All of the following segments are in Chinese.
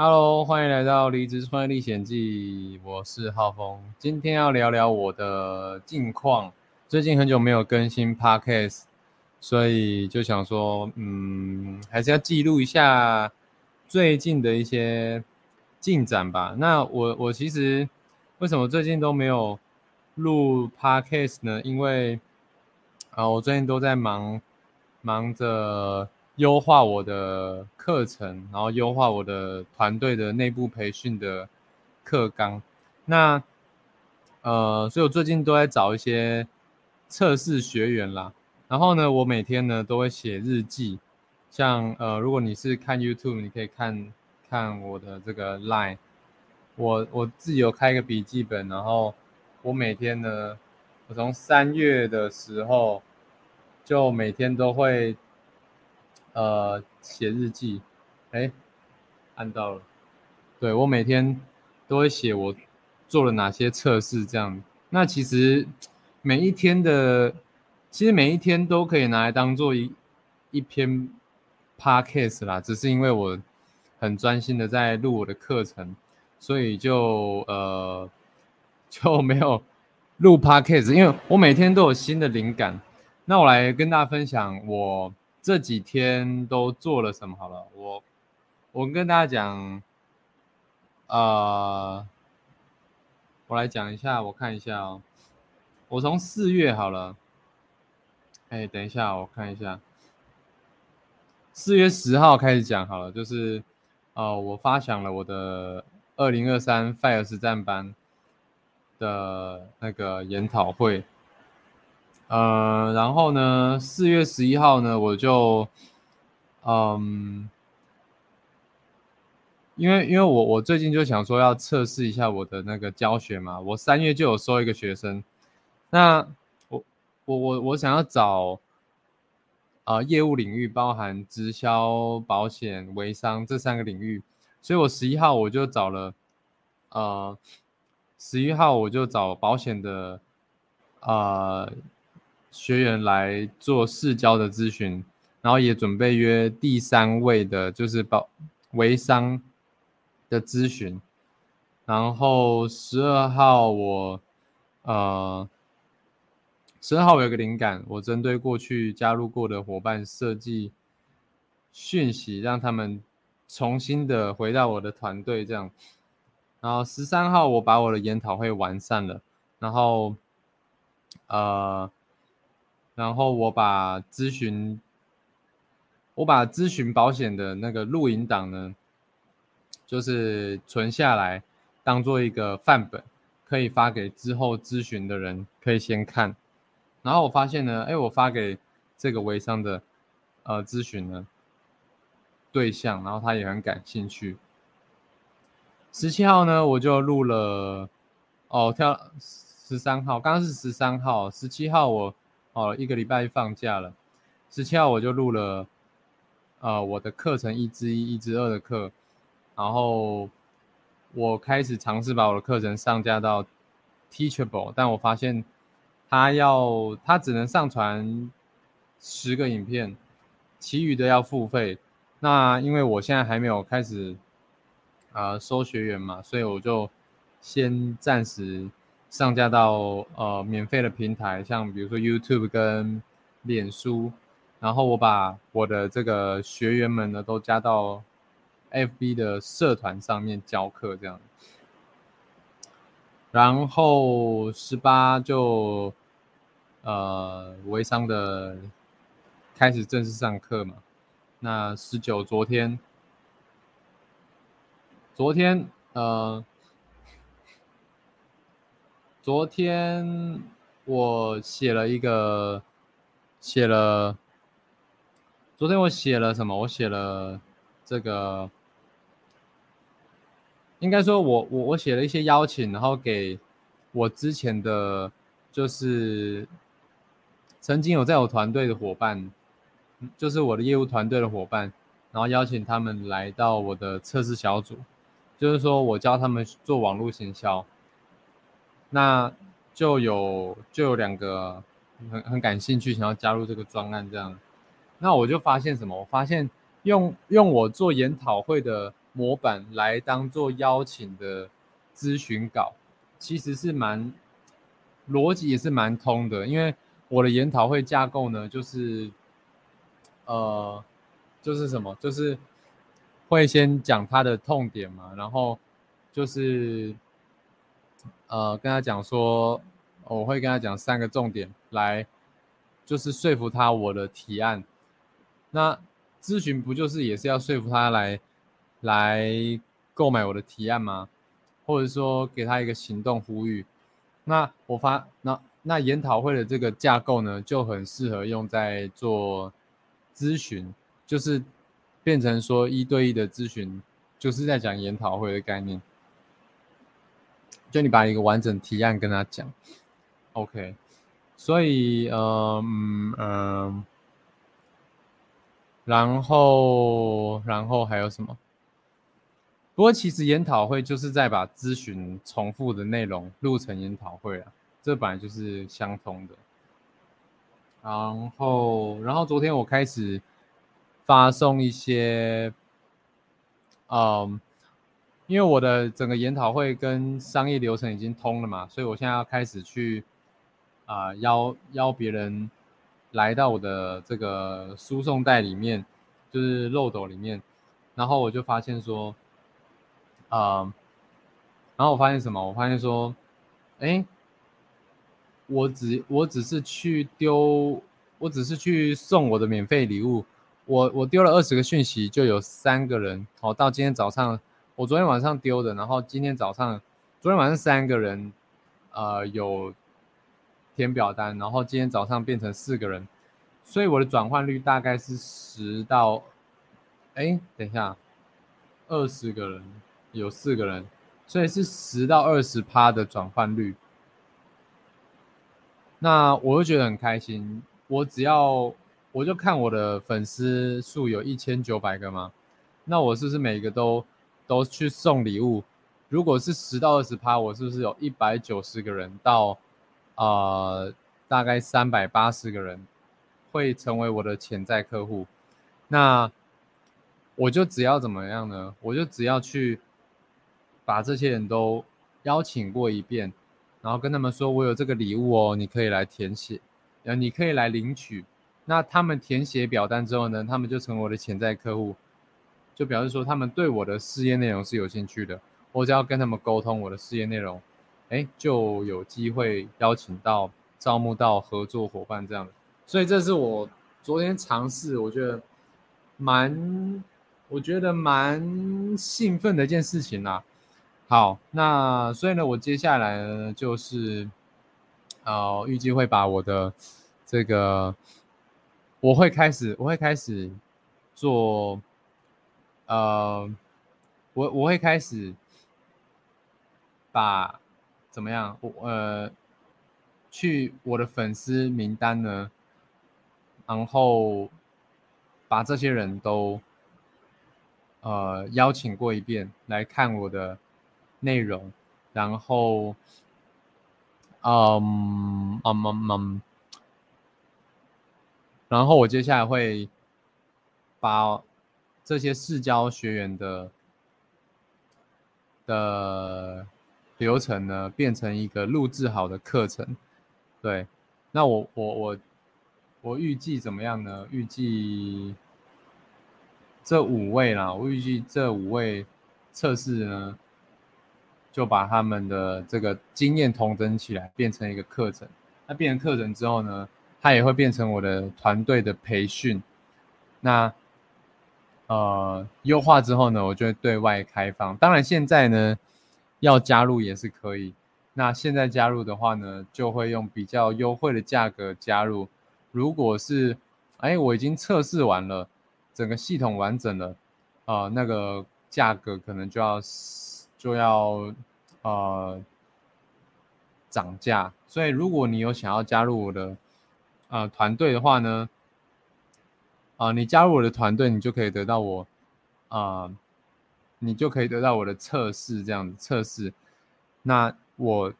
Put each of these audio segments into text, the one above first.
Hello，欢迎来到《离职创业历险记》，我是浩峰。今天要聊聊我的近况。最近很久没有更新 Podcast，所以就想说，嗯，还是要记录一下最近的一些进展吧。那我我其实为什么最近都没有录 Podcast 呢？因为啊，我最近都在忙忙着。优化我的课程，然后优化我的团队的内部培训的课纲。那呃，所以我最近都在找一些测试学员啦。然后呢，我每天呢都会写日记。像呃，如果你是看 YouTube，你可以看看我的这个 Line。我我自己有开一个笔记本，然后我每天呢，我从三月的时候就每天都会。呃，写日记，哎，按到了，对我每天都会写我做了哪些测试，这样。那其实每一天的，其实每一天都可以拿来当做一一篇 podcast 啦，只是因为我很专心的在录我的课程，所以就呃就没有录 podcast，因为我每天都有新的灵感。那我来跟大家分享我。这几天都做了什么？好了，我我跟大家讲，呃，我来讲一下，我看一下哦。我从四月好了，哎，等一下，我看一下，四月十号开始讲好了，就是呃，我发想了我的二零二三 Fire 实战班的那个研讨会。呃，然后呢，四月十一号呢，我就，嗯，因为因为我我最近就想说要测试一下我的那个教学嘛，我三月就有收一个学生，那我我我我想要找，啊，业务领域包含直销、保险、微商这三个领域，所以我十一号我就找了，呃，十一号我就找保险的，呃。学员来做市交的咨询，然后也准备约第三位的，就是保微商的咨询。然后十二号我，呃，十二号我有个灵感，我针对过去加入过的伙伴设计讯息，让他们重新的回到我的团队这样。然后十三号我把我的研讨会完善了，然后，呃。然后我把咨询，我把咨询保险的那个录音档呢，就是存下来，当做一个范本，可以发给之后咨询的人，可以先看。然后我发现呢，哎，我发给这个微商的呃咨询呢对象，然后他也很感兴趣。十七号呢，我就录了，哦，跳十三号，刚刚是十三号，十七号我。哦，一个礼拜放假了，十七号我就录了，呃，我的课程一之一、一之二的课，然后我开始尝试把我的课程上架到 Teachable，但我发现他要他只能上传十个影片，其余的要付费。那因为我现在还没有开始啊收学员嘛，所以我就先暂时。上架到呃免费的平台，像比如说 YouTube 跟脸书，然后我把我的这个学员们呢都加到 FB 的社团上面教课这样，然后十八就呃微商的开始正式上课嘛，那十九昨天昨天呃。昨天我写了一个，写了。昨天我写了什么？我写了这个，应该说我我我写了一些邀请，然后给我之前的就是曾经有在我团队的伙伴，就是我的业务团队的伙伴，然后邀请他们来到我的测试小组，就是说我教他们做网络行销，那就有就有两个很很感兴趣，想要加入这个专案这样，那我就发现什么？我发现用用我做研讨会的。模板来当做邀请的咨询稿，其实是蛮逻辑也是蛮通的，因为我的研讨会架构呢，就是呃，就是什么，就是会先讲他的痛点嘛，然后就是呃跟他讲说，我会跟他讲三个重点来，就是说服他我的提案。那咨询不就是也是要说服他来？来购买我的提案吗？或者说给他一个行动呼吁？那我发那那研讨会的这个架构呢，就很适合用在做咨询，就是变成说一对一的咨询，就是在讲研讨会的概念。就你把一个完整提案跟他讲，OK。所以呃嗯嗯，然后然后还有什么？不过，其实研讨会就是在把咨询重复的内容录成研讨会啊，这本来就是相通的。然后，然后昨天我开始发送一些，嗯，因为我的整个研讨会跟商业流程已经通了嘛，所以我现在要开始去啊邀邀别人来到我的这个输送带里面，就是漏斗里面，然后我就发现说。啊，然后我发现什么？我发现说，哎，我只我只是去丢，我只是去送我的免费礼物，我我丢了二十个讯息，就有三个人哦。到今天早上，我昨天晚上丢的，然后今天早上，昨天晚上三个人，呃，有填表单，然后今天早上变成四个人，所以我的转换率大概是十到，哎，等一下，二十个人。有四个人，所以是十到二十趴的转换率。那我就觉得很开心。我只要我就看我的粉丝数有一千九百个嘛，那我是不是每个都都去送礼物？如果是十到二十趴，我是不是有一百九十个人到呃大概三百八十个人会成为我的潜在客户？那我就只要怎么样呢？我就只要去。把这些人都邀请过一遍，然后跟他们说：“我有这个礼物哦，你可以来填写，呃，你可以来领取。”那他们填写表单之后呢，他们就成为我的潜在客户，就表示说他们对我的事业内容是有兴趣的。我只要跟他们沟通我的事业内容，哎，就有机会邀请到、招募到合作伙伴这样。所以这是我昨天尝试，我觉得蛮，我觉得蛮兴奋的一件事情啦。好，那所以呢，我接下来呢就是，呃，预计会把我的这个，我会开始，我会开始做，呃，我我会开始把怎么样，我呃，去我的粉丝名单呢，然后把这些人都呃邀请过一遍来看我的。内容，然后，嗯，嗯嗯嗯，然后我接下来会把这些试教学员的的流程呢，变成一个录制好的课程。对，那我我我我预计怎么样呢？预计这五位啦，我预计这五位测试呢。就把他们的这个经验同整起来，变成一个课程。那变成课程之后呢，它也会变成我的团队的培训。那呃，优化之后呢，我就会对外开放。当然，现在呢要加入也是可以。那现在加入的话呢，就会用比较优惠的价格加入。如果是哎，我已经测试完了，整个系统完整了，啊，那个价格可能就要。就要呃涨价，所以如果你有想要加入我的呃团队的话呢，啊，你加入我的团队，你就可以得到我啊，你就可以得到我的测试这样子测试。那我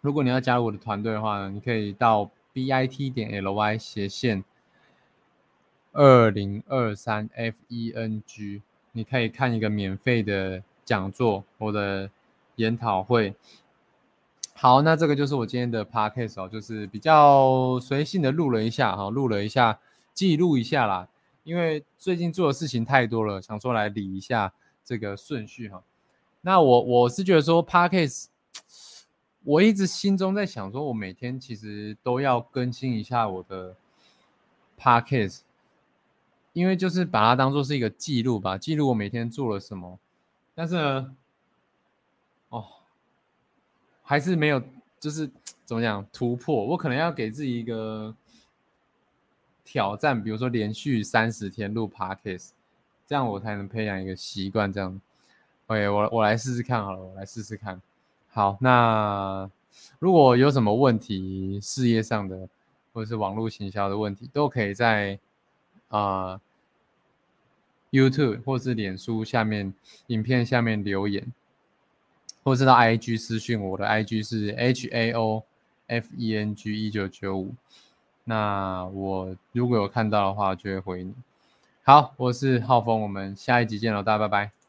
如果你要加入我的团队的话呢，你可以到 b i t 点 l y 斜线二零二三 f e n g，你可以看一个免费的讲座，我的研讨会。好，那这个就是我今天的 podcast 哦，就是比较随性的录了一下哈，录了一下，记录一下啦。因为最近做的事情太多了，想说来理一下这个顺序哈。那我我是觉得说 podcast。我一直心中在想，说我每天其实都要更新一下我的 podcast，因为就是把它当做是一个记录吧，记录我每天做了什么。但是呢，哦，还是没有，就是怎么讲突破？我可能要给自己一个挑战，比如说连续三十天录 podcast，这样我才能培养一个习惯。这样，OK，我我来试试看好了，我来试试看。好，那如果有什么问题，事业上的或者是网络行销的问题，都可以在啊 YouTube 或是脸书下面影片下面留言，或是到 IG 私讯我的 IG 是 H A O F E N G 一九九五，那我如果有看到的话，就会回你。好，我是浩峰，我们下一集见喽，大家拜拜。